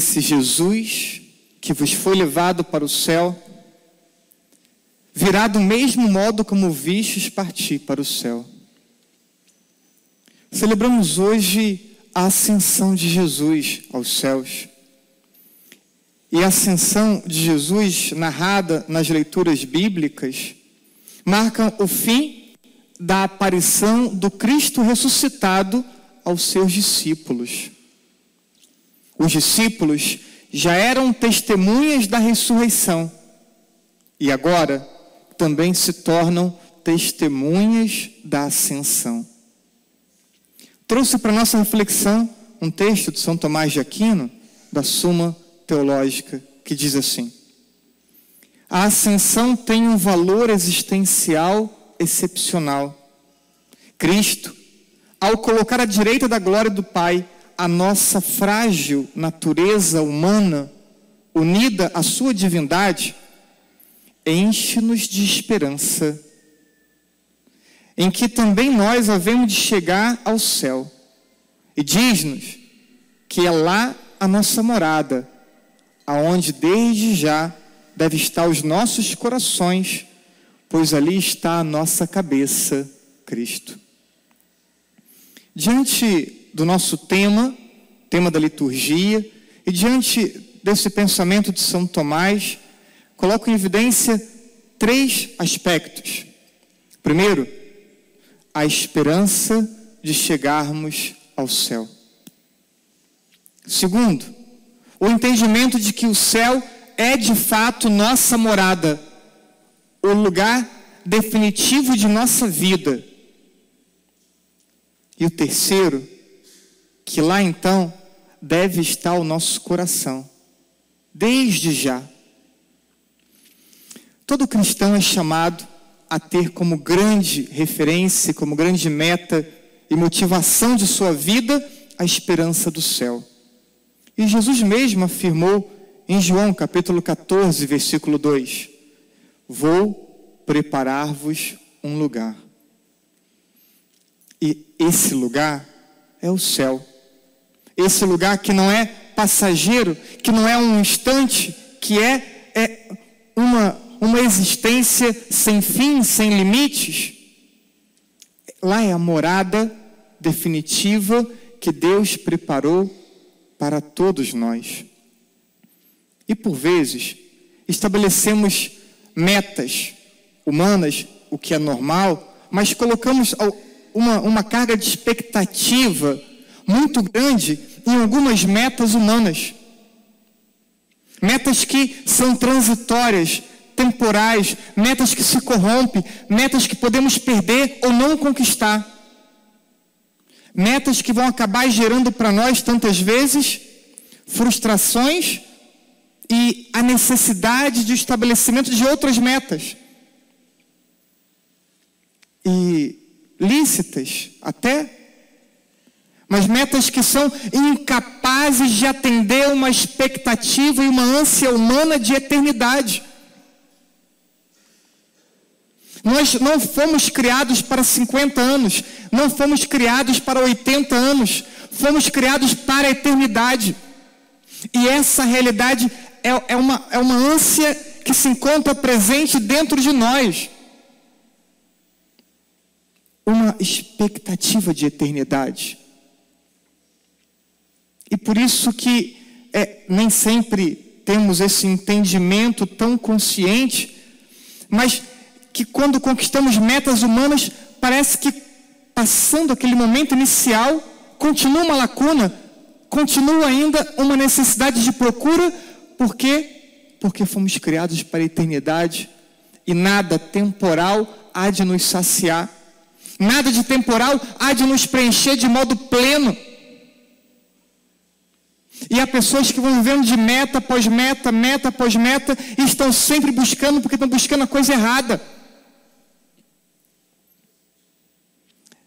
esse Jesus que vos foi levado para o céu virá do mesmo modo como vistes partir para o céu. Celebramos hoje a ascensão de Jesus aos céus. E a ascensão de Jesus, narrada nas leituras bíblicas, marca o fim da aparição do Cristo ressuscitado aos seus discípulos. Os discípulos já eram testemunhas da ressurreição e agora também se tornam testemunhas da ascensão. Trouxe para nossa reflexão um texto de São Tomás de Aquino, da Suma Teológica, que diz assim: A ascensão tem um valor existencial excepcional. Cristo, ao colocar à direita da glória do Pai a nossa frágil natureza humana, unida à sua divindade, enche-nos de esperança, em que também nós havemos de chegar ao céu. E diz-nos que é lá a nossa morada, aonde desde já deve estar os nossos corações, pois ali está a nossa cabeça, Cristo. Diante do nosso tema, tema da liturgia, e diante desse pensamento de São Tomás, coloco em evidência três aspectos. Primeiro, a esperança de chegarmos ao céu. Segundo, o entendimento de que o céu é de fato nossa morada, o lugar definitivo de nossa vida. E o terceiro, que lá então deve estar o nosso coração, desde já. Todo cristão é chamado a ter como grande referência, como grande meta e motivação de sua vida a esperança do céu. E Jesus mesmo afirmou em João capítulo 14, versículo 2: Vou preparar-vos um lugar. E esse lugar é o céu. Esse lugar que não é passageiro, que não é um instante, que é, é uma uma existência sem fim, sem limites. Lá é a morada definitiva que Deus preparou para todos nós. E por vezes estabelecemos metas humanas, o que é normal, mas colocamos uma, uma carga de expectativa muito grande em algumas metas humanas. Metas que são transitórias, temporais, metas que se corrompem, metas que podemos perder ou não conquistar. Metas que vão acabar gerando para nós tantas vezes frustrações e a necessidade de estabelecimento de outras metas. E lícitas até, mas metas que são incapazes de atender uma expectativa e uma ânsia humana de eternidade. Nós não fomos criados para 50 anos, não fomos criados para 80 anos, fomos criados para a eternidade. E essa realidade é, é, uma, é uma ânsia que se encontra presente dentro de nós. Uma expectativa de eternidade. E por isso que é, nem sempre temos esse entendimento tão consciente, mas que quando conquistamos metas humanas, parece que passando aquele momento inicial, continua uma lacuna, continua ainda uma necessidade de procura, por quê? Porque fomos criados para a eternidade e nada temporal há de nos saciar, nada de temporal há de nos preencher de modo pleno. E há pessoas que vão vivendo de meta após meta, meta após meta, e estão sempre buscando, porque estão buscando a coisa errada.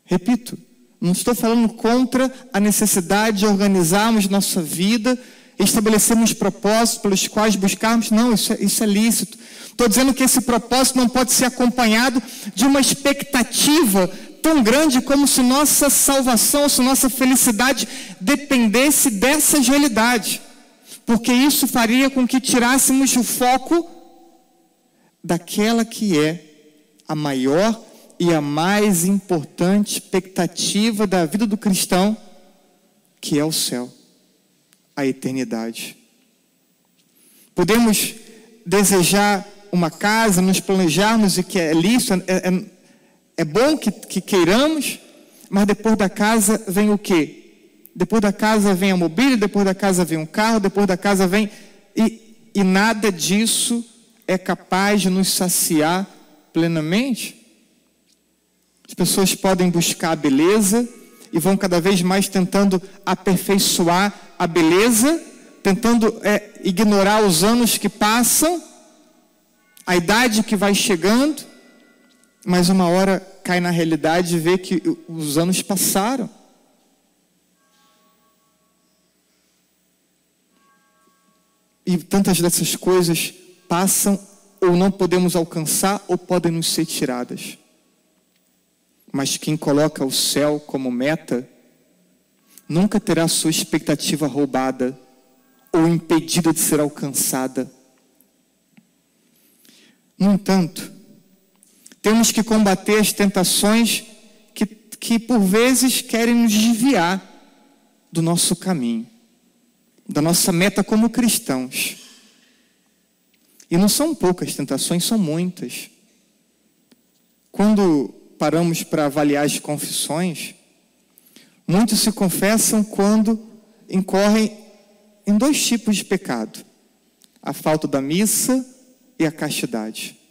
Repito, não estou falando contra a necessidade de organizarmos nossa vida, estabelecermos propósitos pelos quais buscarmos. Não, isso é, isso é lícito. Estou dizendo que esse propósito não pode ser acompanhado de uma expectativa tão grande como se nossa salvação, se nossa felicidade dependesse dessas realidades. porque isso faria com que tirássemos o foco daquela que é a maior e a mais importante expectativa da vida do cristão, que é o céu, a eternidade. Podemos desejar uma casa, nos planejarmos e que é lícito, é, é, é bom que, que queiramos, mas depois da casa vem o quê? Depois da casa vem a mobília, depois da casa vem um carro, depois da casa vem. E, e nada disso é capaz de nos saciar plenamente. As pessoas podem buscar a beleza e vão cada vez mais tentando aperfeiçoar a beleza, tentando é, ignorar os anos que passam, a idade que vai chegando, mas uma hora cai na realidade e vê que os anos passaram. E tantas dessas coisas passam ou não podemos alcançar ou podem nos ser tiradas. Mas quem coloca o céu como meta nunca terá sua expectativa roubada ou impedida de ser alcançada. No entanto, temos que combater as tentações que, que por vezes querem nos desviar do nosso caminho, da nossa meta como cristãos. E não são poucas tentações, são muitas. Quando paramos para avaliar as confissões, muitos se confessam quando incorrem em dois tipos de pecado: a falta da missa e a castidade.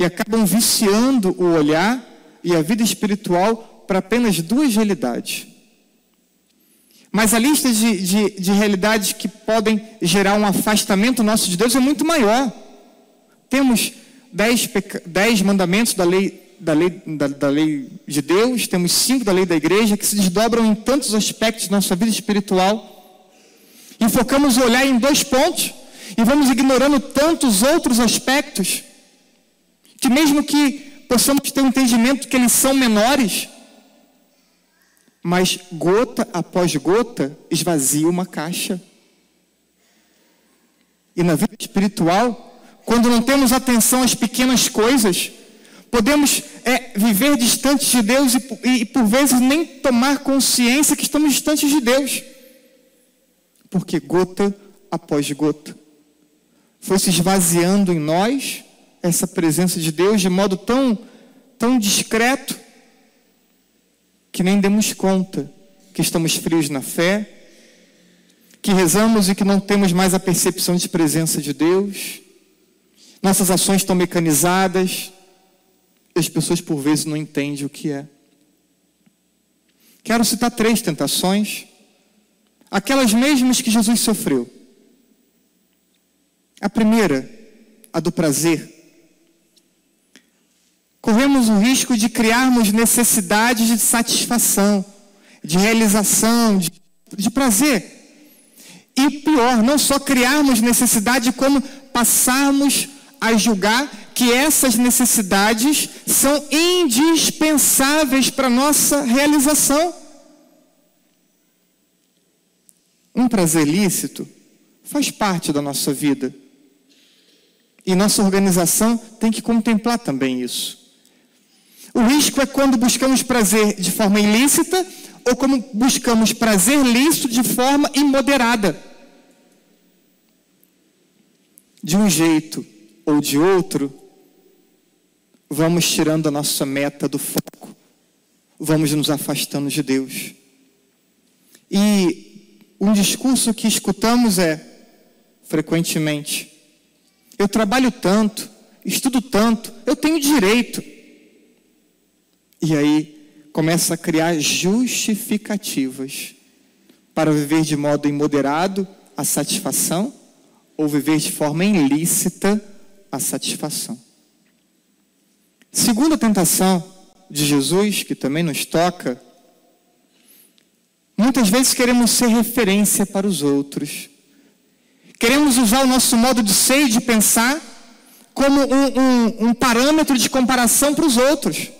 E acabam viciando o olhar e a vida espiritual para apenas duas realidades. Mas a lista de, de, de realidades que podem gerar um afastamento nosso de Deus é muito maior. Temos dez, dez mandamentos da lei, da, lei, da, da lei de Deus, temos cinco da lei da igreja, que se desdobram em tantos aspectos da nossa vida espiritual. E focamos o olhar em dois pontos, e vamos ignorando tantos outros aspectos, que mesmo que possamos ter um entendimento que eles são menores, mas gota após gota esvazia uma caixa. E na vida espiritual, quando não temos atenção às pequenas coisas, podemos é, viver distantes de Deus e, e, por vezes nem tomar consciência que estamos distantes de Deus. Porque gota após gota foi se esvaziando em nós essa presença de Deus de modo tão, tão discreto que nem demos conta que estamos frios na fé, que rezamos e que não temos mais a percepção de presença de Deus, nossas ações estão mecanizadas, e as pessoas por vezes não entendem o que é. Quero citar três tentações, aquelas mesmas que Jesus sofreu. A primeira, a do prazer corremos o risco de criarmos necessidades de satisfação, de realização, de, de prazer. E pior, não só criarmos necessidade, como passarmos a julgar que essas necessidades são indispensáveis para nossa realização. Um prazer lícito faz parte da nossa vida. E nossa organização tem que contemplar também isso. O risco é quando buscamos prazer de forma ilícita ou quando buscamos prazer lícito de forma imoderada. De um jeito ou de outro, vamos tirando a nossa meta do foco, vamos nos afastando de Deus. E um discurso que escutamos é, frequentemente, eu trabalho tanto, estudo tanto, eu tenho direito. E aí começa a criar justificativas para viver de modo imoderado a satisfação ou viver de forma ilícita a satisfação. Segunda tentação de Jesus, que também nos toca, muitas vezes queremos ser referência para os outros. Queremos usar o nosso modo de ser e de pensar como um, um, um parâmetro de comparação para os outros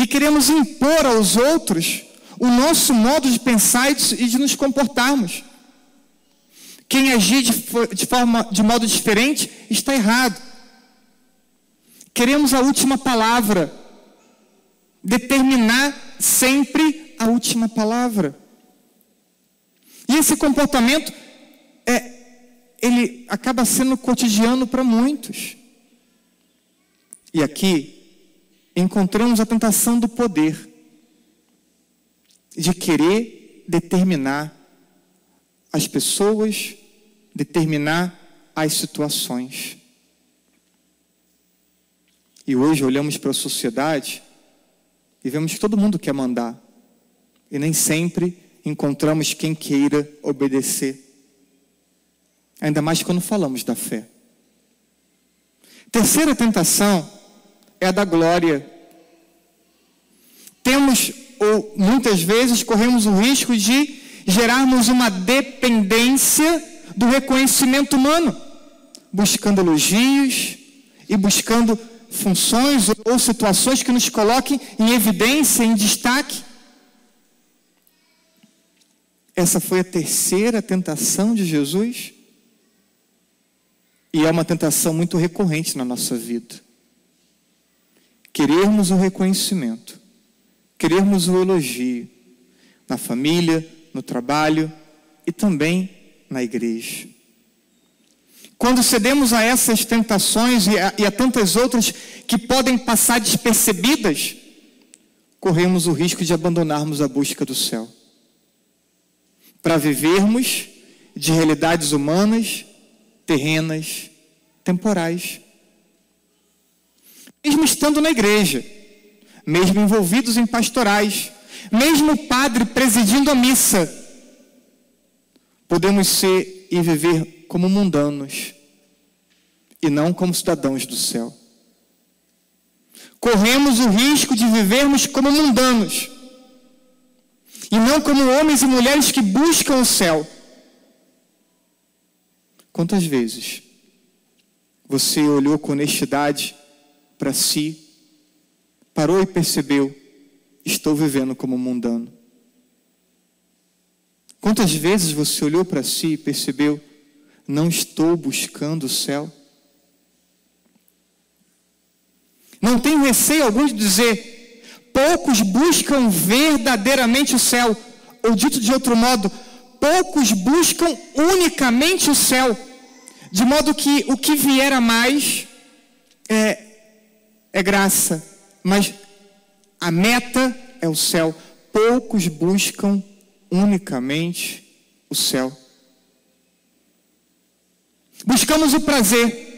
e queremos impor aos outros o nosso modo de pensar e de nos comportarmos. Quem agir de, de, forma, de modo diferente está errado. Queremos a última palavra. Determinar sempre a última palavra. E esse comportamento é, ele acaba sendo cotidiano para muitos. E aqui encontramos a tentação do poder, de querer determinar as pessoas, determinar as situações. E hoje olhamos para a sociedade e vemos que todo mundo quer mandar. E nem sempre encontramos quem queira obedecer. Ainda mais quando falamos da fé. Terceira tentação é da glória. Temos, ou muitas vezes, corremos o risco de gerarmos uma dependência do reconhecimento humano, buscando elogios e buscando funções ou situações que nos coloquem em evidência, em destaque. Essa foi a terceira tentação de Jesus. E é uma tentação muito recorrente na nossa vida. Querermos o reconhecimento, querermos o elogio na família, no trabalho e também na igreja. Quando cedemos a essas tentações e a, e a tantas outras que podem passar despercebidas, corremos o risco de abandonarmos a busca do céu. Para vivermos de realidades humanas, terrenas, temporais. Mesmo estando na igreja, mesmo envolvidos em pastorais, mesmo o padre presidindo a missa, podemos ser e viver como mundanos e não como cidadãos do céu. Corremos o risco de vivermos como mundanos e não como homens e mulheres que buscam o céu. Quantas vezes você olhou com honestidade para si, parou e percebeu: estou vivendo como mundano? Quantas vezes você olhou para si e percebeu: não estou buscando o céu? Não tenho receio algum de dizer: poucos buscam verdadeiramente o céu. Ou dito de outro modo, poucos buscam unicamente o céu. De modo que o que vier a mais é, é graça, mas a meta é o céu. Poucos buscam unicamente o céu. Buscamos o prazer,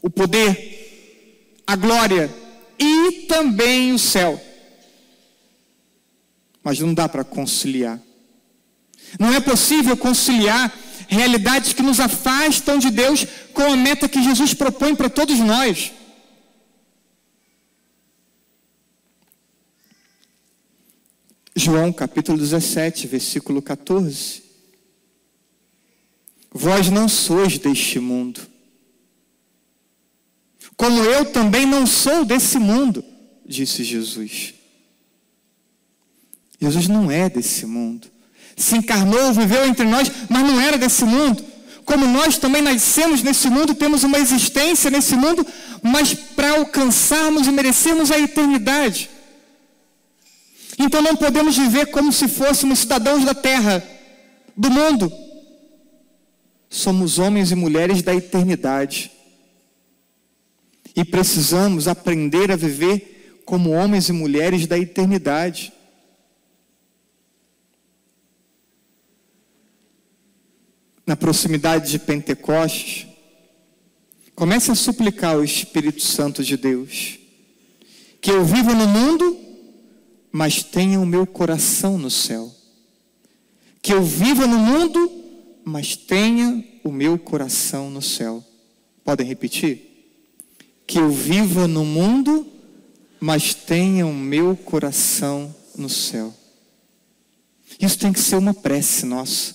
o poder, a glória e também o céu. Mas não dá para conciliar. Não é possível conciliar realidades que nos afastam de Deus com a meta que Jesus propõe para todos nós. João capítulo 17, versículo 14. Vós não sois deste mundo, como eu também não sou desse mundo, disse Jesus. Jesus não é desse mundo se encarnou, viveu entre nós, mas não era desse mundo. Como nós também nascemos nesse mundo, temos uma existência nesse mundo, mas para alcançarmos e merecermos a eternidade. Então não podemos viver como se fôssemos cidadãos da terra, do mundo. Somos homens e mulheres da eternidade. E precisamos aprender a viver como homens e mulheres da eternidade. na proximidade de Pentecostes, comece a suplicar ao Espírito Santo de Deus que eu viva no mundo, mas tenha o meu coração no céu. Que eu viva no mundo, mas tenha o meu coração no céu. Podem repetir? Que eu viva no mundo, mas tenha o meu coração no céu. Isso tem que ser uma prece nossa.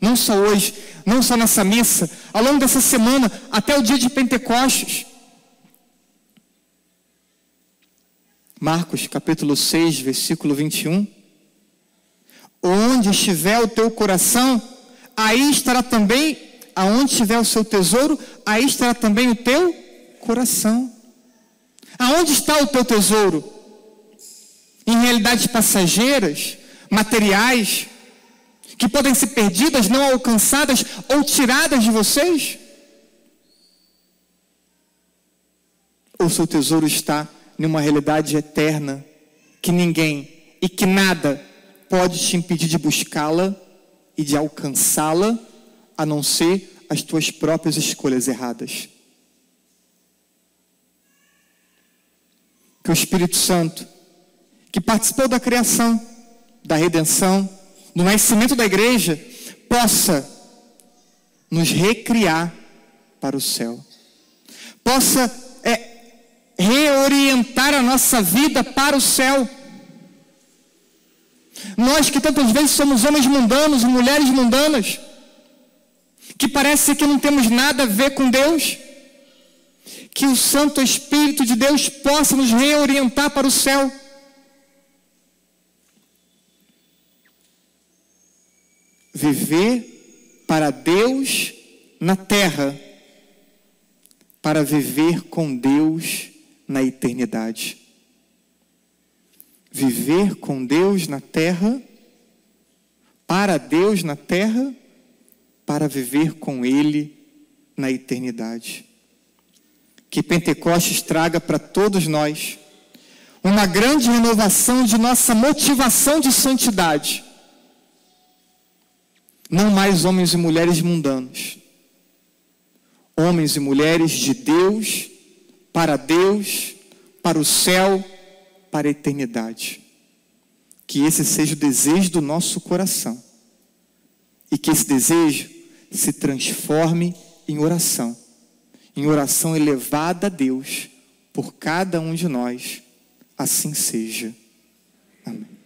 Não só hoje, não só nessa missa, ao longo dessa semana, até o dia de Pentecostes. Marcos capítulo 6, versículo 21. Onde estiver o teu coração, aí estará também, aonde estiver o seu tesouro, aí estará também o teu coração. Aonde está o teu tesouro? Em realidades passageiras, materiais, que podem ser perdidas, não alcançadas ou tiradas de vocês? Ou seu tesouro está em uma realidade eterna que ninguém e que nada pode te impedir de buscá-la e de alcançá-la, a não ser as tuas próprias escolhas erradas. Que o Espírito Santo, que participou da criação, da redenção, do nascimento da igreja, possa nos recriar para o céu, possa reorientar a nossa vida para o céu. Nós que tantas vezes somos homens mundanos mulheres mundanas, que parece que não temos nada a ver com Deus, que o Santo Espírito de Deus possa nos reorientar para o céu. Viver para Deus na terra, para viver com Deus na eternidade. Viver com Deus na terra, para Deus na terra, para viver com Ele na eternidade que Pentecostes traga para todos nós uma grande renovação de nossa motivação de santidade. Não mais homens e mulheres mundanos. Homens e mulheres de Deus, para Deus, para o céu, para a eternidade. Que esse seja o desejo do nosso coração. E que esse desejo se transforme em oração em oração elevada a Deus por cada um de nós. Assim seja. Amém.